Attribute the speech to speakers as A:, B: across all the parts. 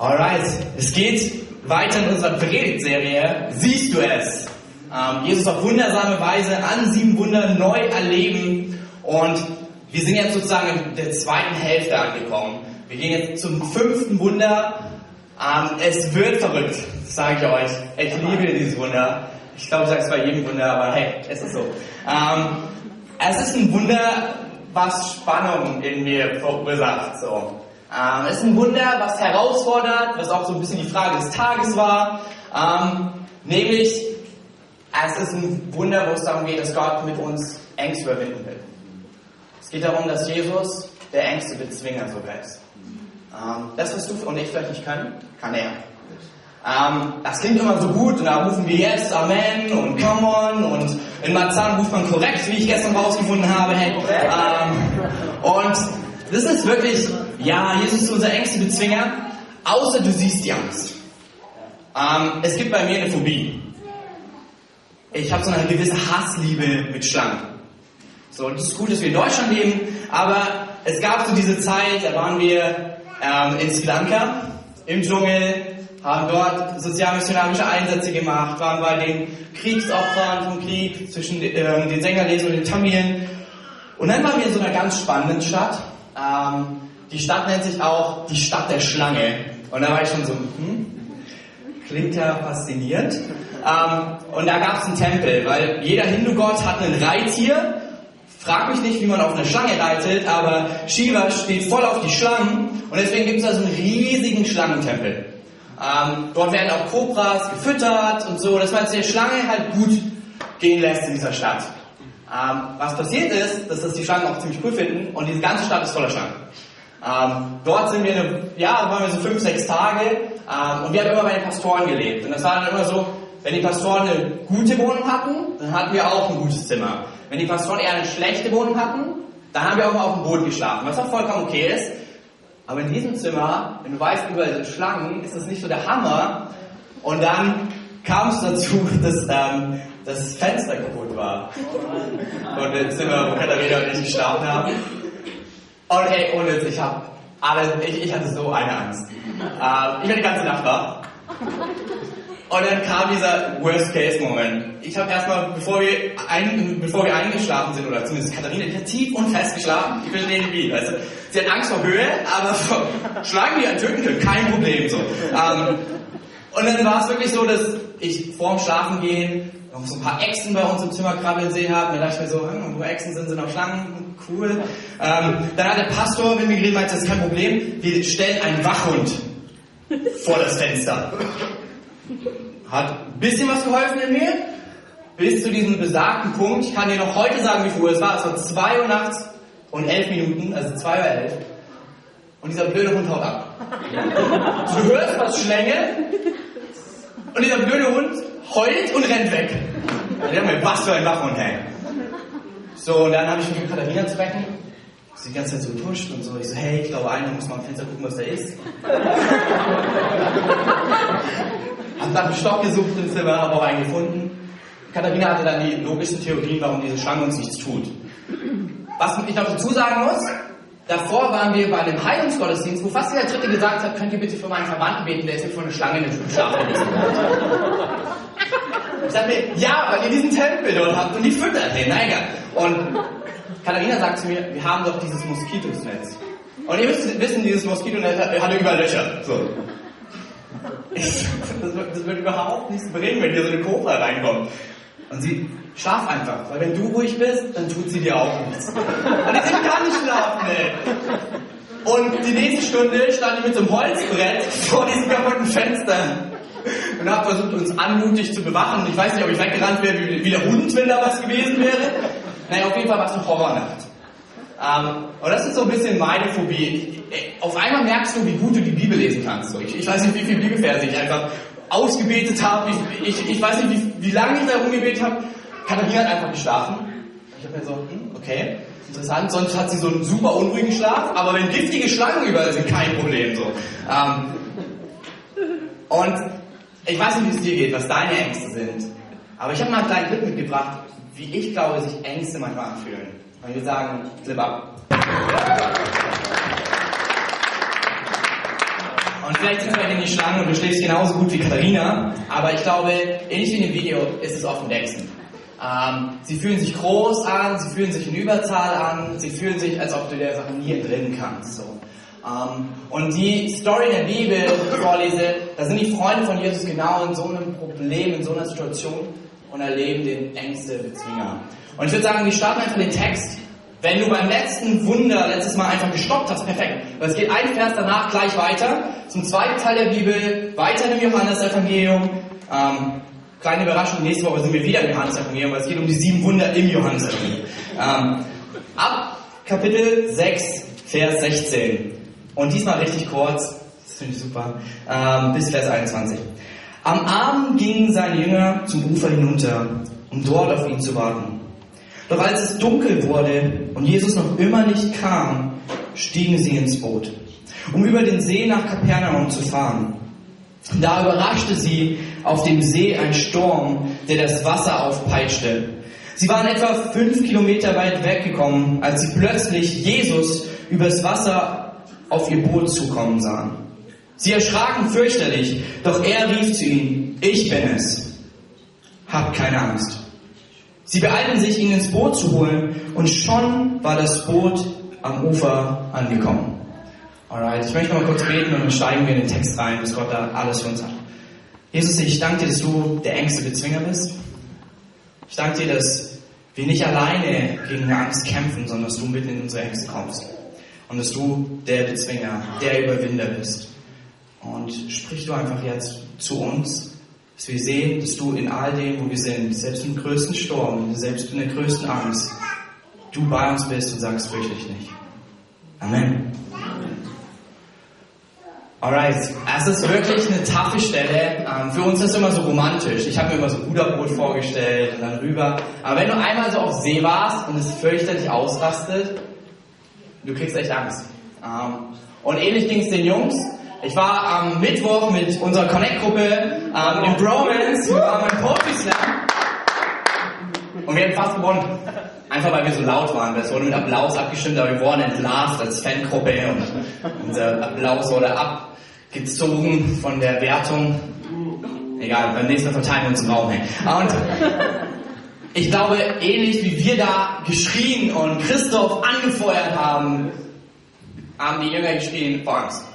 A: Alright, es geht weiter in unserer Predigtserie. Siehst du es? Ähm, Jesus auf wundersame Weise an sieben Wundern neu erleben. Und wir sind jetzt sozusagen in der zweiten Hälfte angekommen. Wir gehen jetzt zum fünften Wunder. Ähm, es wird verrückt, sage ich euch. Ich liebe dieses Wunder. Ich glaube, ich sage es bei jedem Wunder, aber hey, es ist so. Ähm, es ist ein Wunder, was Spannung in mir verursacht. So. Ähm, es ist ein Wunder, was herausfordert, was auch so ein bisschen die Frage des Tages war. Ähm, nämlich, es ist ein Wunder, wo es darum geht, dass Gott mit uns Ängste überwinden will. Es geht darum, dass Jesus der Ängste Bezwinger sogar ist. Ähm, das, was du und ich vielleicht nicht können, kann er. Ähm, das klingt immer so gut und da rufen wir jetzt Amen und Come on und in Marzahn ruft man korrekt, wie ich gestern rausgefunden habe. Hey. Ähm, und das ist wirklich, ja, Jesus ist unser engster Bezwinger, außer du siehst die Angst. Ähm, es gibt bei mir eine Phobie. Ich habe so eine gewisse Hassliebe mit Schlangen. So, das ist gut, dass wir in Deutschland leben, aber es gab so diese Zeit, da waren wir ähm, in Sri Lanka im Dschungel, haben dort sozialmissionarische Einsätze gemacht, waren bei den Kriegsopfern vom Krieg zwischen ähm, den Sengerlesen und den Tamilen. Und dann waren wir in so einer ganz spannenden Stadt. Ähm, die Stadt nennt sich auch die Stadt der Schlange. Und da war ich schon so, hm, klingt ja faszinierend. Ähm, und da gab es einen Tempel, weil jeder Hindu-Gott hat ein Reittier. Frag mich nicht, wie man auf eine Schlange reitet, aber Shiva steht voll auf die Schlangen und deswegen gibt es da so einen riesigen Schlangentempel. Ähm, dort werden auch Kobras gefüttert und so, dass man es der Schlange halt gut gehen lässt in dieser Stadt. Ähm, was passiert ist, dass das die Schlangen auch ziemlich cool finden und diese ganze Stadt ist voller Schlangen. Ähm, dort sind wir, eine, ja, waren wir so fünf, sechs Tage ähm, und wir haben immer bei den Pastoren gelebt. Und das war dann immer so, wenn die Pastoren eine gute Wohnung hatten, dann hatten wir auch ein gutes Zimmer. Wenn die Pastoren eher eine schlechte Wohnung hatten, dann haben wir auch mal auf dem Boden geschlafen, was auch vollkommen okay ist. Aber in diesem Zimmer, wenn du weißt, überall sind Schlangen, ist das nicht so der Hammer. Und dann kam es dazu, dass ähm, das Fenster kaputt war. Von dem Zimmer, wo Katharina und ich geschlafen haben. Und ey, ohne ich habe alles, ich, ich hatte so eine Angst. Ähm, ich war die ganze Nacht wach. Und dann kam dieser Worst-Case-Moment. Ich habe erstmal, bevor wir, ein, bevor wir eingeschlafen sind, oder zumindest Katharina, ich habe tief und fest geschlafen. Ich verstehe nicht wie. Weißt du? Sie hat Angst vor Höhe, aber vor Schlagen, die einen töten können, kein Problem. So. Ähm, und dann war es wirklich so, dass ich vorm Schlafen gehen noch so ein paar Echsen bei uns im Zimmer krabbeln sehen habe. Da dachte ich mir so, hm, wo Echsen sind, sind auch Schlangen. Cool. Ähm, dann hat der Pastor mit mir geredet, meinte, das ist kein Problem. Wir stellen einen Wachhund vor das Fenster. Hat ein bisschen was geholfen in mir. Bis zu diesem besagten Punkt. Ich kann dir noch heute sagen, wie Uhr es war. Es war 2 Uhr nachts und 11 Minuten, also 2 Uhr 11. Und dieser blöde Hund haut ab. Du hörst was Schlänge und dieser blöde Hund heult und rennt weg. Ich dachte mir, was für ein Wachhund, hey. So, und dann habe ich mich mit Katharina zu wecken. Sie die ganze Zeit so getuscht und so. Ich so, hey, ich glaube, einer muss mal am Fenster gucken, was da ist. hab nach einem Stock gesucht im Zimmer, habe auch einen gefunden. Katharina hatte dann die logischen Theorien, warum diese Schlange uns nichts tut. Was ich noch dazu sagen muss, davor waren wir bei einem Heilungsgottesdienst, wo fast jeder Dritte gesagt hat, könnt ihr bitte für meinen Verwandten beten, der ist mir vor eine Schlange in den Schlaf Ich dachte mir, ja, weil ihr diesen Tempel dort habt und die füttert den, na egal. Und Katharina sagt zu mir, wir haben doch dieses Moskitosnetz. Und ihr müsst wissen, dieses Moskitonetz hat, hat überall Löcher. So. Ich, das, wird, das, wird, überhaupt nichts bringen, wenn hier so eine Cobra reinkommt. Und sie, schlaf einfach, weil wenn du ruhig bist, dann tut sie dir auch nichts. Und ich kann nicht schlafen, ey. Und die nächste Stunde stand ich mit so einem Holzbrett vor diesem kaputten Fenster und habe versucht, uns anmutig zu bewachen. Ich weiß nicht, ob ich weggerannt wäre wie, wie der Hund, wenn da was gewesen wäre. Naja, auf jeden Fall war es eine Horrornacht. Ähm, und das ist so ein bisschen meine Phobie. Auf einmal merkst du, wie gut du die Bibel lesen kannst. Ich, ich weiß nicht, wie viele Bibelverse ich einfach ausgebetet habe. Ich, ich, ich, weiß nicht, wie, wie lange ich da rumgebetet habe. Katharina hat einfach geschlafen. Ich habe mir so, hm, okay, interessant. Sonst hat sie so einen super unruhigen Schlaf. Aber wenn giftige Schlangen überall sind, kein Problem. So. Ähm, und ich weiß nicht, wie es dir geht, was deine Ängste sind. Aber ich habe mal einen kleinen Clip mitgebracht, wie ich glaube, sich Ängste manchmal anfühlen. Und wir sagen, Clip ab. Und vielleicht sind bei dir die Schlangen und du schläfst genauso gut wie Katharina, aber ich glaube, ähnlich wie in dem Video ist es am nächsten. Ähm, sie fühlen sich groß an, sie fühlen sich in Überzahl an, sie fühlen sich, als ob du der Sache nie entrinnen kannst. So. Ähm, und die Story in der Bibel, die ich vorlese, da sind die Freunde von Jesus genau in so einem Problem, in so einer Situation und erleben den Ängste-Bezwinger. Und ich würde sagen, wir starten einfach den Text. Wenn du beim letzten Wunder letztes Mal einfach gestoppt hast, perfekt. Weil es geht ein Vers danach gleich weiter zum zweiten Teil der Bibel, weiter im Johannesevangelium. Ähm, kleine Überraschung, nächste Woche sind wir wieder im Johannesevangelium, weil es geht um die sieben Wunder im Johannesevangelium. Ähm, ab Kapitel 6, Vers 16. Und diesmal richtig kurz, das finde ich super, ähm, bis Vers 21. Am Abend gingen seine Jünger zum Ufer hinunter, um dort auf ihn zu warten. Doch als es dunkel wurde und Jesus noch immer nicht kam, stiegen sie ins Boot, um über den See nach Kapernaum zu fahren. Da überraschte sie auf dem See ein Sturm, der das Wasser aufpeitschte. Sie waren etwa fünf Kilometer weit weggekommen, als sie plötzlich Jesus übers Wasser auf ihr Boot zukommen sahen. Sie erschraken fürchterlich, doch er rief zu ihnen, ich bin es. Habt keine Angst. Sie beeilten sich, ihn ins Boot zu holen, und schon war das Boot am Ufer angekommen. Alright, ich möchte mal kurz beten und dann steigen wir in den Text rein, was Gott da alles für uns hat. Jesus, ich danke dir, dass du der engste Bezwinger bist. Ich danke dir, dass wir nicht alleine gegen eine Angst kämpfen, sondern dass du mitten in unsere Ängste kommst. Und dass du der Bezwinger, der Überwinder bist. Und sprich du einfach jetzt zu uns, dass wir sehen, dass du in all dem, wo wir sind, selbst im größten Sturm, selbst in der größten Angst, du bei uns bist und sagst, dich nicht. Amen. Alright, es ist wirklich eine taffe Stelle. Ähm, für uns ist es immer so romantisch. Ich habe mir immer so Ruderboot vorgestellt und dann rüber. Aber wenn du einmal so auf See warst und es fürchterlich ausrastet, du kriegst echt Angst. Ähm, und ähnlich ging es den Jungs. Ich war am Mittwoch mit unserer Connect-Gruppe ähm, im Bromance, wir waren beim Poetry Slam und wir haben fast gewonnen. Einfach weil wir so laut waren. Das wurde mit Applaus abgestimmt, aber wir wurden entlarvt als Fangruppe und unser Applaus wurde abgezogen von der Wertung. Egal, beim nächsten Mal verteilen wir uns im Raum. Und ich glaube, ähnlich wie wir da geschrien und Christoph angefeuert haben, haben die Jünger geschrien, Angst.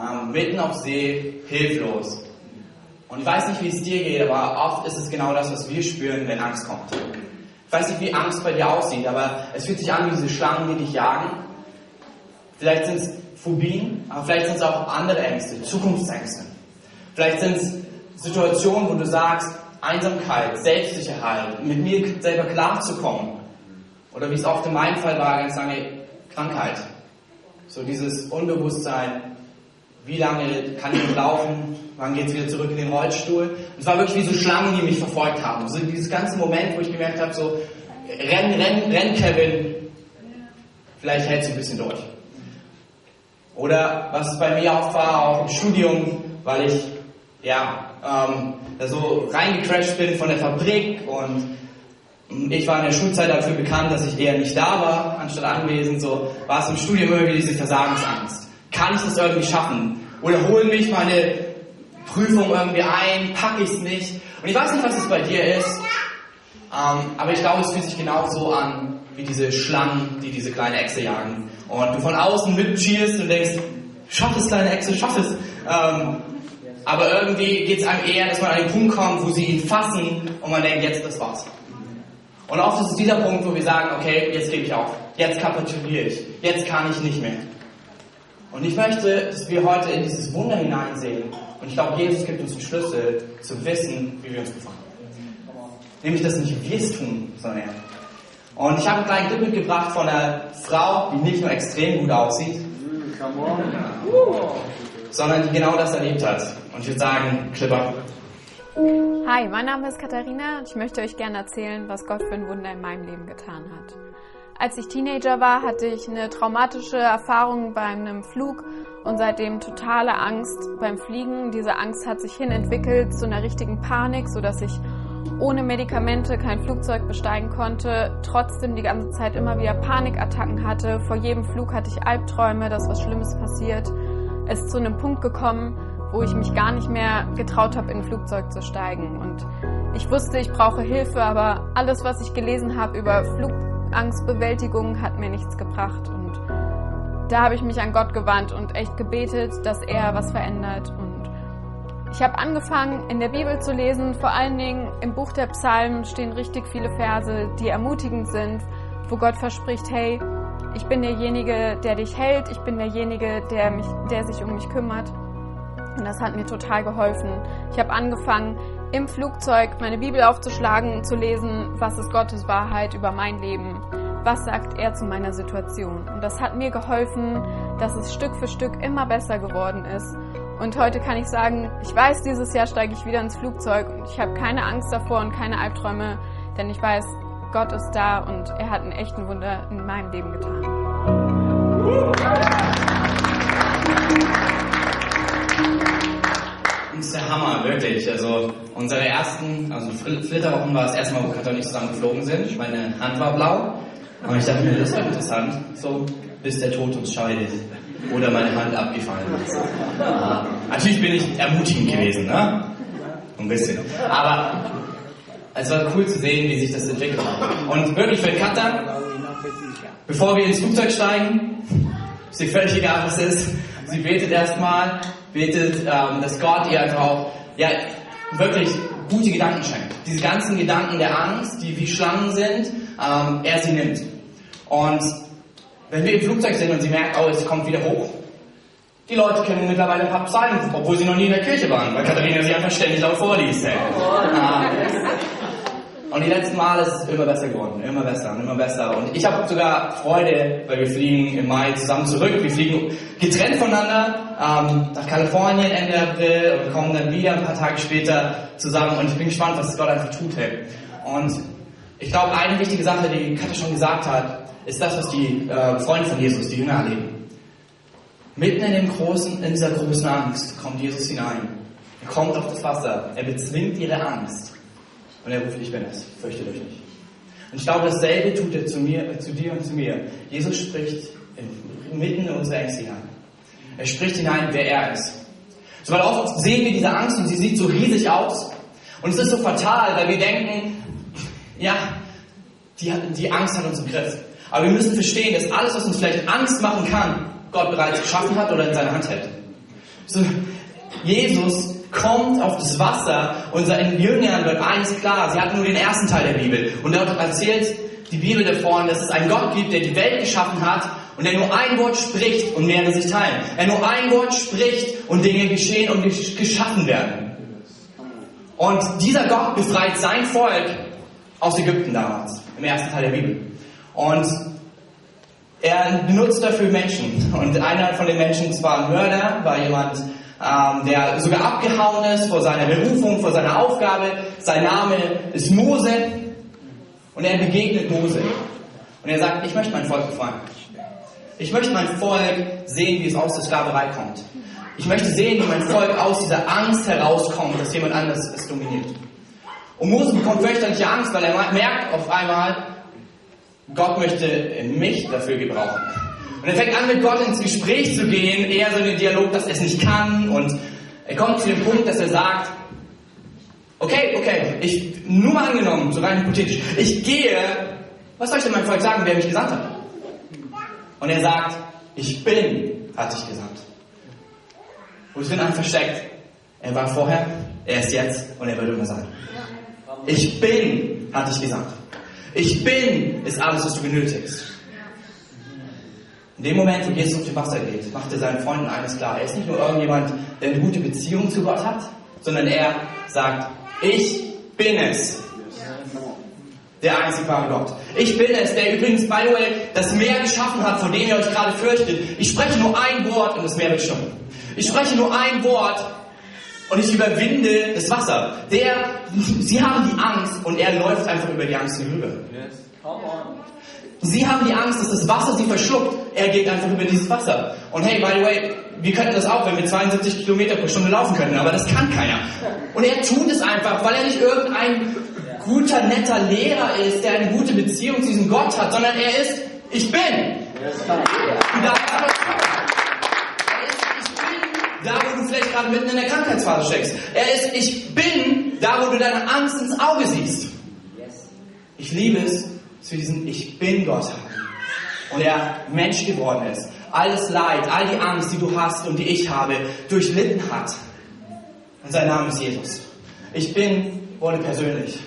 A: Ähm, mitten auf See, hilflos. Und ich weiß nicht, wie es dir geht, aber oft ist es genau das, was wir spüren, wenn Angst kommt. Ich weiß nicht, wie Angst bei dir aussieht, aber es fühlt sich an wie diese Schlangen, die dich jagen. Vielleicht sind es Phobien, aber vielleicht sind es auch andere Ängste, Zukunftsängste. Vielleicht sind es Situationen, wo du sagst, Einsamkeit, Selbstsicherheit, mit mir selber klarzukommen. Oder wie es oft in meinem Fall war, ganz lange Krankheit. So dieses Unbewusstsein, wie lange kann ich laufen, wann geht es wieder zurück in den Rollstuhl. es war wirklich wie so Schlangen, die mich verfolgt haben. So dieses ganze Moment, wo ich gemerkt habe, so, renn, renn, renn, Kevin, vielleicht hältst du ein bisschen durch. Oder was bei mir auch war, auch im Studium, weil ich, ja, ähm, da so reingecrashed bin von der Fabrik und ich war in der Schulzeit dafür bekannt, dass ich eher nicht da war, anstatt anwesend, so war es im Studium irgendwie diese Versagensangst. Kann ich das irgendwie schaffen? Oder holen mich meine Prüfung irgendwie ein, packe ich es nicht. Und ich weiß nicht, was es bei dir ist, ähm, aber ich glaube, es fühlt sich genau so an, wie diese Schlangen, die diese kleine Echse jagen. Und du von außen mitcheerst und denkst, schaff es, kleine Echse, schaff es. Ähm, aber irgendwie geht es einem eher, dass man an den Punkt kommt, wo sie ihn fassen und man denkt, jetzt, das war's. Und oft ist es dieser Punkt, wo wir sagen, okay, jetzt gebe ich auf, jetzt kapituliere ich, jetzt kann ich nicht mehr. Und ich möchte, dass wir heute in dieses Wunder hineinsehen. Und ich glaube, Jesus gibt uns den Schlüssel zu wissen, wie wir uns befangen. Nämlich, dass nicht wir es tun, sondern er. Und ich habe einen kleinen Clip mitgebracht von einer Frau, die nicht nur extrem gut aussieht, sondern die genau das erlebt hat. Und ich würde sagen, Clipper.
B: Hi, mein Name ist Katharina und ich möchte euch gerne erzählen, was Gott für ein Wunder in meinem Leben getan hat. Als ich Teenager war, hatte ich eine traumatische Erfahrung bei einem Flug und seitdem totale Angst beim Fliegen. Diese Angst hat sich hin entwickelt zu einer richtigen Panik, sodass ich ohne Medikamente kein Flugzeug besteigen konnte, trotzdem die ganze Zeit immer wieder Panikattacken hatte. Vor jedem Flug hatte ich Albträume, dass was Schlimmes passiert. ist zu einem Punkt gekommen, wo ich mich gar nicht mehr getraut habe, in ein Flugzeug zu steigen. Und ich wusste, ich brauche Hilfe, aber alles, was ich gelesen habe über Flugangstbewältigung, hat mir nichts gebracht. Und da habe ich mich an Gott gewandt und echt gebetet, dass er was verändert. Und ich habe angefangen, in der Bibel zu lesen. Vor allen Dingen im Buch der Psalmen stehen richtig viele Verse, die ermutigend sind, wo Gott verspricht, hey, ich bin derjenige, der dich hält, ich bin derjenige, der, mich, der sich um mich kümmert. Und das hat mir total geholfen. Ich habe angefangen, im Flugzeug meine Bibel aufzuschlagen und zu lesen, was ist Gottes Wahrheit über mein Leben. Was sagt er zu meiner Situation? Und das hat mir geholfen, dass es Stück für Stück immer besser geworden ist. Und heute kann ich sagen, ich weiß, dieses Jahr steige ich wieder ins Flugzeug und ich habe keine Angst davor und keine Albträume, denn ich weiß, Gott ist da und er hat einen echten Wunder in meinem Leben getan.
A: Ist der Hammer, wirklich. Also unsere ersten, also Flitterwochen war das erste Mal, wo Katja und ich zusammen geflogen sind. Meine Hand war blau. Und ich dachte mir, das wäre interessant, so bis der Tod uns scheidet. Oder meine Hand abgefallen ist. Uh, natürlich bin ich ermutigend gewesen, ne? Ein bisschen. Aber es war cool zu sehen, wie sich das entwickelt. Und wirklich für Katja, bevor wir ins Flugzeug steigen, ist ihr völlig egal, was es ist. Sie betet erstmal, betet, ähm, dass Gott ihr einfach auch, ja, wirklich gute Gedanken schenkt. Diese ganzen Gedanken der Angst, die wie Schlangen sind, ähm, er sie nimmt. Und wenn wir im Flugzeug sind und sie merkt, oh, es kommt wieder hoch, die Leute kennen mittlerweile ein paar Psalmen, obwohl sie noch nie in der Kirche waren, weil Katharina sie einfach ständig laut vorliest. Hey. Ähm, und die letzten Male ist es immer besser geworden, immer besser und immer besser. Und ich habe sogar Freude, weil wir fliegen im Mai zusammen zurück. Wir fliegen getrennt voneinander ähm, nach Kalifornien Ende April und kommen dann wieder ein paar Tage später zusammen. Und ich bin gespannt, was Gott einfach tut. Hey. Und ich glaube, eine wichtige Sache, die Katja schon gesagt hat, ist das, was die äh, Freunde von Jesus, die Jünger erleben. Mitten in, dem großen, in dieser großen Angst kommt Jesus hinein. Er kommt auf das Wasser. Er bezwingt ihre Angst. Und er ruft, ich bin es, fürchtet euch nicht. Und ich glaube, dasselbe tut er zu, mir, zu dir und zu mir. Jesus spricht mitten in unsere Ängste hinein. Er spricht hinein, wer er ist. So, weil oft sehen wir diese Angst und sie sieht so riesig aus. Und es ist so fatal, weil wir denken, ja, die, die Angst hat uns im Griff. Aber wir müssen verstehen, dass alles, was uns vielleicht Angst machen kann, Gott bereits geschaffen hat oder in seiner Hand hält. So, Jesus kommt auf das Wasser und seinen Jüngern wird eins klar, sie hatten nur den ersten Teil der Bibel. Und dort erzählt die Bibel davon, dass es einen Gott gibt, der die Welt geschaffen hat und der nur ein Wort spricht und mehrere sich teilen. Er nur ein Wort spricht und Dinge geschehen und geschaffen werden. Und dieser Gott befreit sein Volk aus Ägypten damals, im ersten Teil der Bibel. Und er benutzt dafür Menschen. Und einer von den Menschen, zwar ein Mörder, war jemand, ähm, der sogar abgehauen ist vor seiner Berufung, vor seiner Aufgabe. Sein Name ist Mose und er begegnet Mose. Und er sagt, ich möchte mein Volk befreien. Ich möchte mein Volk sehen, wie es aus der Sklaverei kommt. Ich möchte sehen, wie mein Volk aus dieser Angst herauskommt, dass jemand anderes es dominiert. Und Mose bekommt fürchterliche Angst, weil er merkt auf einmal, Gott möchte mich dafür gebrauchen. Und er fängt an, mit Gott ins Gespräch zu gehen, eher so in den Dialog, dass er es nicht kann. Und er kommt zu dem Punkt, dass er sagt, okay, okay, ich, nur mal angenommen, so rein hypothetisch, ich gehe, was soll ich denn meinem Volk sagen, wer mich gesandt hat? Und er sagt, ich bin, hat sich gesagt. Wo denn ein versteckt? Er war vorher, er ist jetzt und er wird immer sein. Ich bin, hat dich gesagt. Ich bin, ist alles, was du benötigst. In dem Moment, wo Jesus auf dem Wasser geht, macht er seinen Freunden eines klar. Er ist nicht nur irgendjemand, der eine gute Beziehung zu Gott hat, sondern er sagt, ich bin es. Der einzig wahre Gott. Ich bin es, der übrigens, by the way, das Meer geschaffen hat, vor dem ihr euch gerade fürchtet. Ich spreche nur ein Wort und das Meer wird stumm. Ich spreche nur ein Wort und ich überwinde das Wasser. Der, sie haben die Angst und er läuft einfach über die Angst hinüber. Yes. Come on. Sie haben die Angst, dass das Wasser sie verschluckt. Er geht einfach über dieses Wasser. Und hey, by the way, wir könnten das auch, wenn wir 72 Kilometer pro Stunde laufen könnten, aber das kann keiner. Und er tut es einfach, weil er nicht irgendein guter, netter Lehrer ist, der eine gute Beziehung zu diesem Gott hat, sondern er ist, ich bin. Und da ist, ich bin da wo du vielleicht gerade mitten in der Krankheitsphase steckst. Er ist, ich bin da, wo du deine Angst ins Auge siehst. Ich liebe es, wir diesen Ich bin Gott haben. Und er Mensch geworden ist. Alles Leid, all die Angst, die du hast und die ich habe, durchlitten hat. Und sein Name ist Jesus. Ich bin, wurde persönlich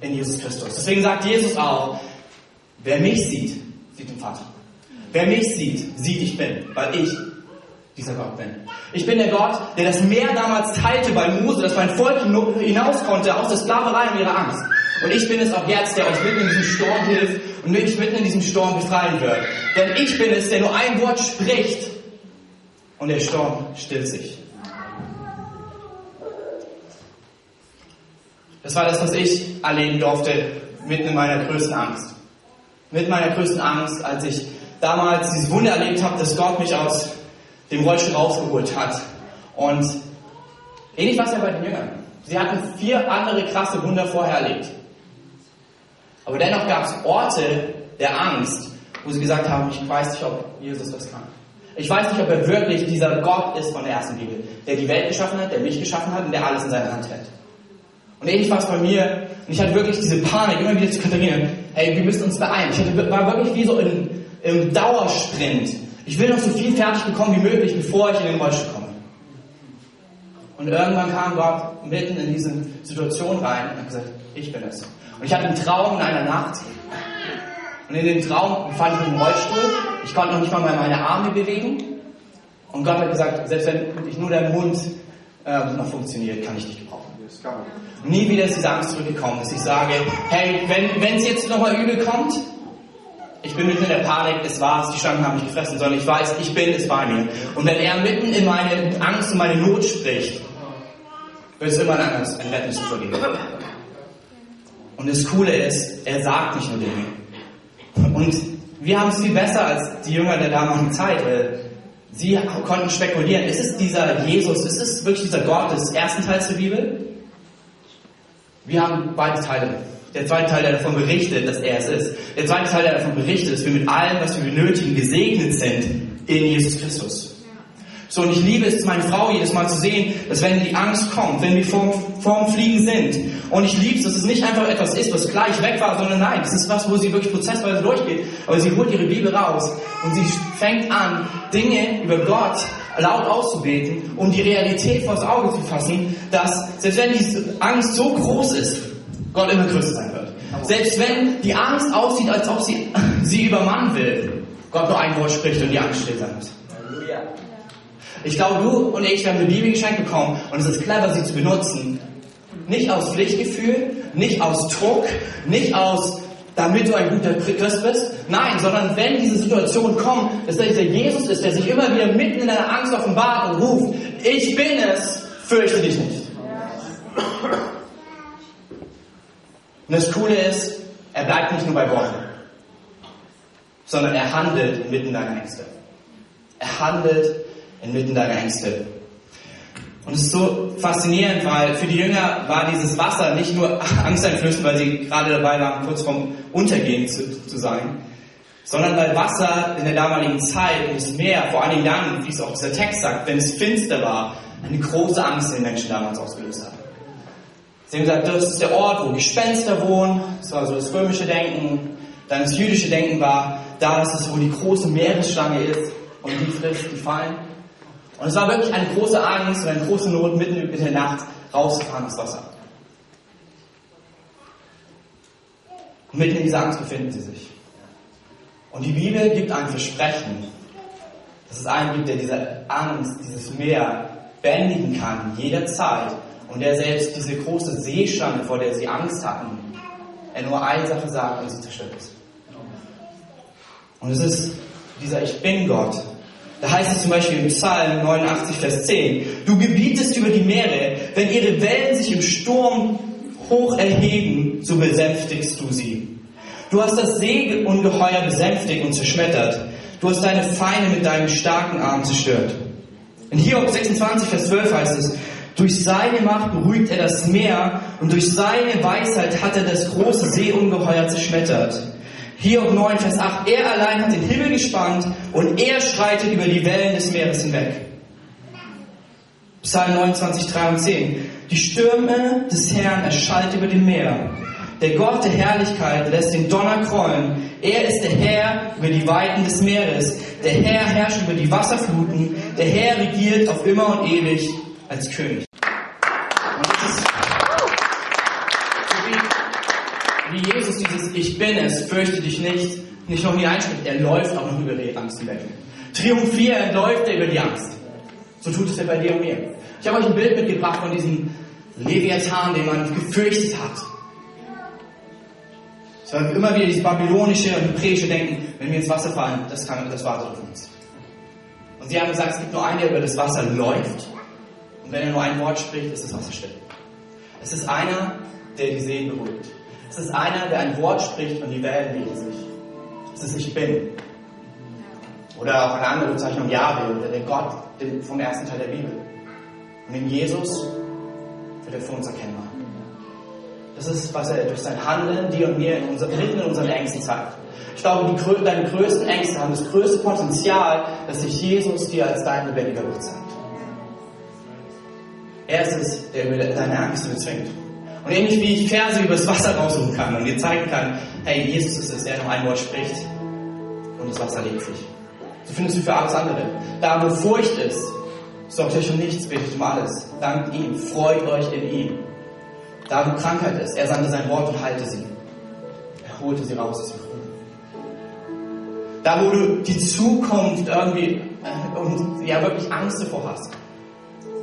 A: in Jesus Christus. Deswegen sagt Jesus auch, wer mich sieht, sieht den Vater. Wer mich sieht, sieht, ich bin, weil ich dieser Gott bin. Ich bin der Gott, der das Meer damals teilte bei Mose, dass mein Volk hinaus konnte aus der Sklaverei und ihrer Angst. Und ich bin es auch jetzt, der euch mitten in diesem Sturm hilft und mich mitten in diesem Sturm befreien wird. Denn ich bin es, der nur ein Wort spricht und der Sturm stillt sich. Das war das, was ich erleben durfte, mitten in meiner größten Angst. Mit meiner größten Angst, als ich damals dieses Wunder erlebt habe, dass Gott mich aus dem Rollstuhl rausgeholt hat. Und ähnlich war es ja bei den Jüngern. Sie hatten vier andere krasse Wunder vorher erlebt. Aber dennoch gab es Orte der Angst, wo sie gesagt haben, ich weiß nicht, ob Jesus das kann. Ich weiß nicht, ob er wirklich dieser Gott ist von der ersten Bibel, der die Welt geschaffen hat, der mich geschaffen hat und der alles in seiner Hand hält. Und ähnlich war es bei mir. Und ich hatte wirklich diese Panik, immer wieder zu Katharina, hey, wir müssen uns beeilen. Ich hatte, war wirklich wie so im Dauersprint. Ich will noch so viel fertig bekommen wie möglich, bevor ich in den Rollstuhl komme. Und irgendwann kam Gott mitten in diese Situation rein und hat gesagt, ich bin es. Und ich hatte einen Traum in einer Nacht. Und in dem Traum befand ich mich im Rollstuhl. Ich konnte noch nicht mal meine Arme bewegen. Und Gott hat gesagt, selbst wenn ich nur der Mund äh, noch funktioniert, kann ich dich gebrauchen. Nie wieder ist diese Angst zurückgekommen, dass ich sage, hey, wenn es jetzt nochmal übel kommt, ich bin mitten in der Panik, es war's, die Schlangen haben mich gefressen, sondern ich weiß, ich bin es bei mir. Und wenn er mitten in meine Angst und meine Not spricht, wird es immer ein, ein Rettungsrufer geben. Und das Coole ist, er sagt nicht nur Dinge. Und wir haben es viel besser als die Jünger der damaligen Zeit, sie konnten spekulieren, ist es dieser Jesus, ist es wirklich dieser Gott des ersten Teils der Bibel? Wir haben beide Teile. Der zweite Teil, der davon berichtet, dass er es ist. Der zweite Teil, der davon berichtet, dass wir mit allem, was wir benötigen, gesegnet sind in Jesus Christus. So, und ich liebe es, meine Frau jedes Mal zu sehen, dass wenn die Angst kommt, wenn wir vorm, vorm Fliegen sind, und ich liebe es, dass es nicht einfach etwas ist, was gleich weg war, sondern nein, es ist was, wo sie wirklich prozessweise durchgeht. Aber sie holt ihre Bibel raus und sie fängt an, Dinge über Gott laut auszubeten, um die Realität vors Auge zu fassen, dass selbst wenn diese Angst so groß ist, Gott immer größer sein wird. Selbst wenn die Angst aussieht, als ob sie sie übermannen will, Gott nur ein Wort spricht und die Angst still sein muss. Ich glaube, du und ich, haben eine Bibel geschenkt bekommen und es ist clever, sie zu benutzen. Nicht aus Pflichtgefühl, nicht aus Druck, nicht aus, damit du ein guter Christ bist. Nein, sondern wenn diese Situation kommt, dass da dieser Jesus ist, der sich immer wieder mitten in deiner Angst offenbart und ruft, ich bin es, fürchte dich nicht. Und das Coole ist, er bleibt nicht nur bei Worten, sondern er handelt inmitten deiner Ängste. Er handelt inmitten deiner Ängste. Und es ist so faszinierend, weil für die Jünger war dieses Wasser nicht nur angsteinflößend, weil sie gerade dabei waren, kurz vorm Untergehen zu, zu sein, sondern weil Wasser in der damaligen Zeit und das Meer, vor Dingen dann, wie es auch dieser Text sagt, wenn es finster war, eine große Angst in den Menschen damals ausgelöst hat. Sie haben gesagt, das ist der Ort, wo Gespenster wohnen, das war so das römische Denken, dann das jüdische Denken war, da ist es, wo die große Meeresschlange ist und die frisst die Fallen. Und es war wirklich eine große Angst und eine große Not, mitten in der Nacht rauszufahren ins Wasser. Und mitten in dieser Angst befinden sie sich. Und die Bibel gibt ein Versprechen, dass es einen gibt, der diese Angst, dieses Meer bändigen kann, jederzeit. Und der selbst diese große Seeschlange, vor der sie Angst hatten, er nur eine Sache sagt und sie zerstört ist. Und es ist dieser Ich bin Gott, da heißt es zum Beispiel im Psalm 89, Vers 10, du gebietest über die Meere, wenn ihre Wellen sich im Sturm hoch erheben, so besänftigst du sie. Du hast das Seeungeheuer besänftigt und zerschmettert. Du hast deine Feinde mit deinem starken Arm zerstört. In Hiob 26, Vers 12 heißt es, durch seine Macht beruhigt er das Meer und durch seine Weisheit hat er das große Seeungeheuer zerschmettert. Hiob 9, Vers 8. Er allein hat den Himmel gespannt und er schreitet über die Wellen des Meeres hinweg. Psalm 29, 3 und 10. Die Stürme des Herrn erschallt über dem Meer. Der Gott der Herrlichkeit lässt den Donner krollen. Er ist der Herr über die Weiten des Meeres. Der Herr herrscht über die Wasserfluten. Der Herr regiert auf immer und ewig als König. Dieses Ich bin es, fürchte dich nicht, nicht noch hineinspricht. Er läuft auch noch über die Angst hinweg. Triumphierend läuft er über die Angst. So tut es ja bei dir und mir. Ich habe euch ein Bild mitgebracht von diesem Leviathan, den man gefürchtet hat. Es war immer wieder dieses babylonische und hebräische Denken, wenn wir ins Wasser fallen, das, kann, das wartet auf uns. Und sie haben gesagt, es gibt nur einen, der über das Wasser läuft. Und wenn er nur ein Wort spricht, ist das Wasser still. Es ist einer, der die Seen beruhigt. Es ist einer, der ein Wort spricht und die Wellen legen sich. Es ist Ich Bin. Oder auch eine andere Bezeichnung Yahweh oder der Gott vom ersten Teil der Bibel. Und in Jesus wird er für uns erkennbar. Das ist, was er durch sein Handeln dir und mir in unser, mitten in unseren Ängsten zeigt. Ich glaube, die, deine größten Ängste haben das größte Potenzial, dass sich Jesus dir als dein lebendiger Gott zeigt. Er ist es, der deine Ängste bezwingt. Und ähnlich wie ich Verse übers Wasser raussuchen kann und dir zeigen kann, hey, Jesus ist es, der noch ein Wort spricht und das Wasser legt sich. So findest du für alles andere. Da, wo Furcht ist, sorgt euch um nichts, betet um alles. Dankt ihm, freut euch in ihm. Da, wo Krankheit ist, er sandte sein Wort und heilte sie. Er holte sie raus aus dem Grund. Da, wo du die Zukunft irgendwie äh, und ja wirklich Angst davor hast,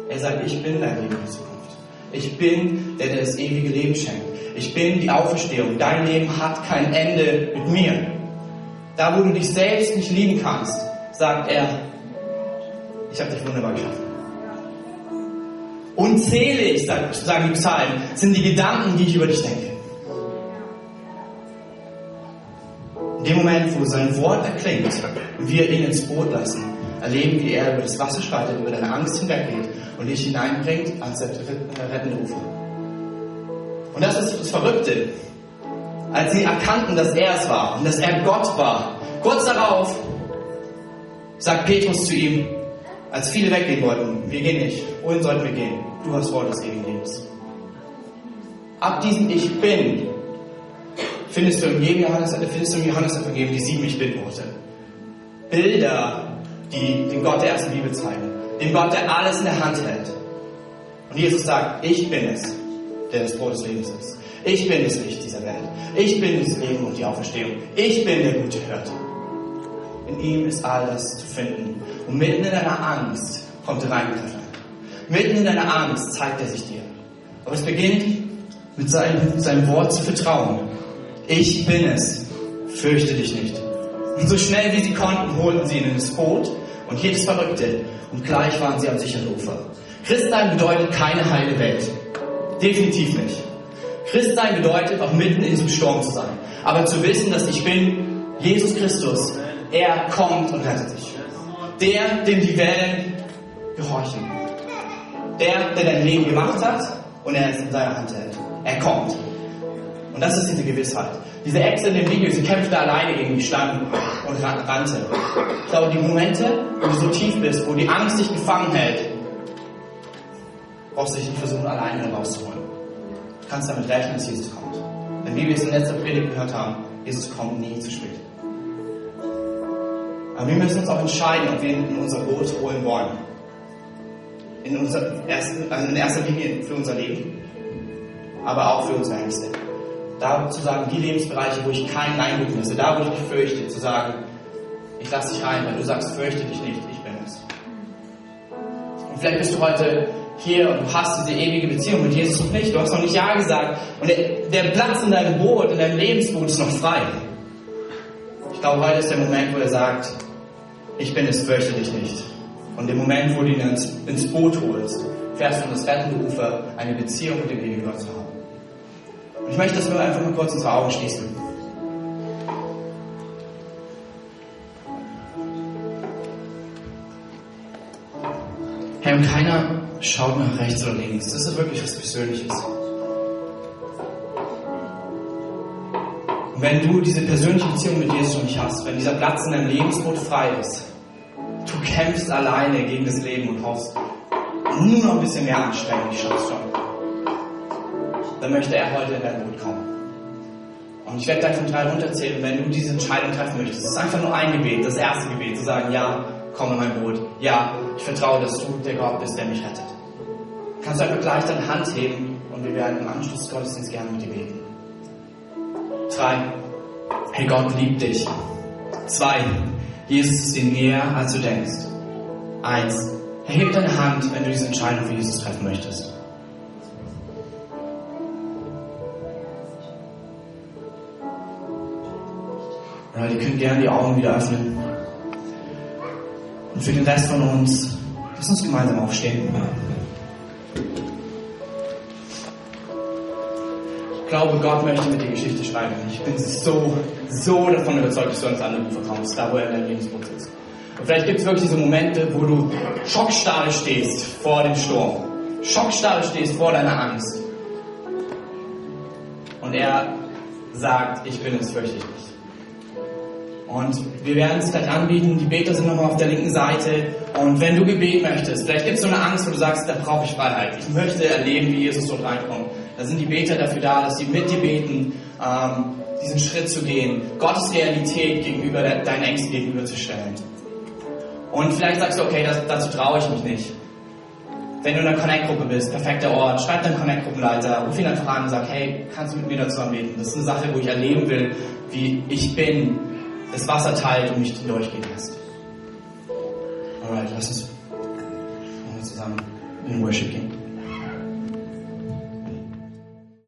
A: er sagt, ich bin dein Leben in Zukunft. Ich bin der, der das ewige Leben schenkt. Ich bin die Auferstehung. Dein Leben hat kein Ende mit mir. Da, wo du dich selbst nicht lieben kannst, sagt er, ich habe dich wunderbar geschaffen. Unzählig, sagen die Psalmen, sind die Gedanken, die ich über dich denke. In dem Moment, wo sein Wort erklingt und wir ihn ins Boot lassen, erleben, wie er über das Wasser schreitet, über deine Angst hinweggeht und dich hineinbringt ans rettende Ufer. Und das ist das Verrückte. Als sie erkannten, dass er es war und dass er Gott war, kurz darauf sagt Petrus zu ihm, als viele weggehen wollten, wir gehen nicht, wohin sollten wir gehen? Du hast Wort des ewigen Lebens. Ab diesem Ich Bin findest du im Johannes, findest du im Johannes Evangelium die sieben Ich Bin-Worte. Bilder, die den Gott der ersten Bibel zeigen. Den Gott, der alles in der Hand hält. Und Jesus sagt, ich bin es, der das Brot des Lebens ist. Ich bin das Licht dieser Welt. Ich bin das Leben und die Auferstehung. Ich bin der gute Hirte. In ihm ist alles zu finden. Und mitten in deiner Angst kommt er reingegriffen. Mitten in deiner Angst zeigt er sich dir. Aber es beginnt mit seinem, seinem Wort zu vertrauen. Ich bin es. Fürchte dich nicht. Und so schnell wie sie konnten, holten sie ihn in das Boot und jedes Verrückte. Und gleich waren sie am sicheren Ufer. Christsein bedeutet keine heile Welt. Definitiv nicht. Christsein bedeutet auch mitten in diesem Sturm zu sein. Aber zu wissen, dass ich bin Jesus Christus. Er kommt und rettet dich. Der, dem die Wellen gehorchen. Der, der dein Leben gemacht hat und er es in seiner Hand hält. Er kommt. Und das ist diese Gewissheit. Diese Ex in dem Video, sie kämpfte alleine gegen die Schlangen und rannte. Ich glaube, die Momente, wo du so tief bist, wo die Angst dich gefangen hält, brauchst du dich nicht versuchen, alleine rauszuholen. Du kannst damit rechnen, dass Jesus kommt. Denn wie wir es in letzter Predigt gehört haben, Jesus kommt nie zu spät. Aber wir müssen uns auch entscheiden, ob wir ihn in unser Boot holen wollen. In, unser ersten, also in erster Linie für unser Leben, aber auch für unsere Ängste. Da zu sagen, die Lebensbereiche, wo ich keinen Einblick müsse, da wo ich mich fürchte, zu sagen, ich lasse dich rein, weil du sagst, fürchte dich nicht, ich bin es. Und vielleicht bist du heute hier und du hast diese ewige Beziehung mit Jesus noch nicht. Du hast noch nicht Ja gesagt. Und der, der Platz in deinem Boot, in deinem Lebensboot ist noch frei. Ich glaube, heute ist der Moment, wo er sagt, ich bin es, fürchte dich nicht. Und im Moment, wo du ihn ins, ins Boot holst, fährst du an das rettende Ufer, eine Beziehung mit dem ewigen Gott zu haben. Ich möchte, dass wir einfach mal kurz unsere Augen schließen. Herr, keiner schaut nach rechts oder links. Das ist wirklich was Persönliches. Und wenn du diese persönliche Beziehung mit Jesus noch nicht hast, wenn dieser Platz in deinem Lebensboot frei ist, du kämpfst alleine gegen das Leben und hoffst, nur noch ein bisschen mehr anstrengen, ich schaff's schon. Dann möchte er heute in dein Boot kommen. Und ich werde gleich von drei runterzählen, wenn du diese Entscheidung treffen möchtest. Es ist einfach nur ein Gebet, das erste Gebet, zu sagen, ja, komm in mein Boot. Ja, ich vertraue, dass du der Gott bist, der mich rettet. Kannst du einfach gleich deine Hand heben und wir werden im Anschluss des Gottesdienstes gerne mit dir beten. Drei. Hey, Gott liebt dich. Zwei. Jesus ist dir näher, als du denkst. Eins. Erhebe deine Hand, wenn du diese Entscheidung für Jesus treffen möchtest. Alright, ihr könnt gerne die Augen wieder öffnen. Und für den Rest von uns, lass uns gemeinsam aufstehen. Ich glaube, Gott möchte mit dir Geschichte schreiben. Ich bin so, so davon überzeugt, dass du ans andere Ufer kommst, da wo er in deinem Lebensboot ist. Und vielleicht gibt es wirklich diese Momente, wo du schockstarre stehst vor dem Sturm. Schockstarre stehst vor deiner Angst. Und er sagt, ich bin es, fürchte ich nicht. Und wir werden es gleich anbieten. Die Beter sind nochmal auf der linken Seite. Und wenn du Gebet möchtest, vielleicht gibt es so eine Angst, wo du sagst, da brauche ich Freiheit. Ich möchte erleben, wie Jesus dort reinkommt. Da sind die Beter dafür da, dass sie mit dir beten, ähm, diesen Schritt zu gehen, Gottes Realität gegenüber de deinen Ängsten gegenüberzustellen. Und vielleicht sagst du, okay, das, dazu traue ich mich nicht. Wenn du in einer Connect-Gruppe bist, perfekter Ort, schreib deinen Connect-Gruppenleiter, ruf ihn einfach an und sag, hey, kannst du mit mir dazu anbeten? Das ist eine Sache, wo ich erleben will, wie ich bin, das Wasser teilt und mich durchgehen lässt. Alright, lass uns zusammen in Worship gehen.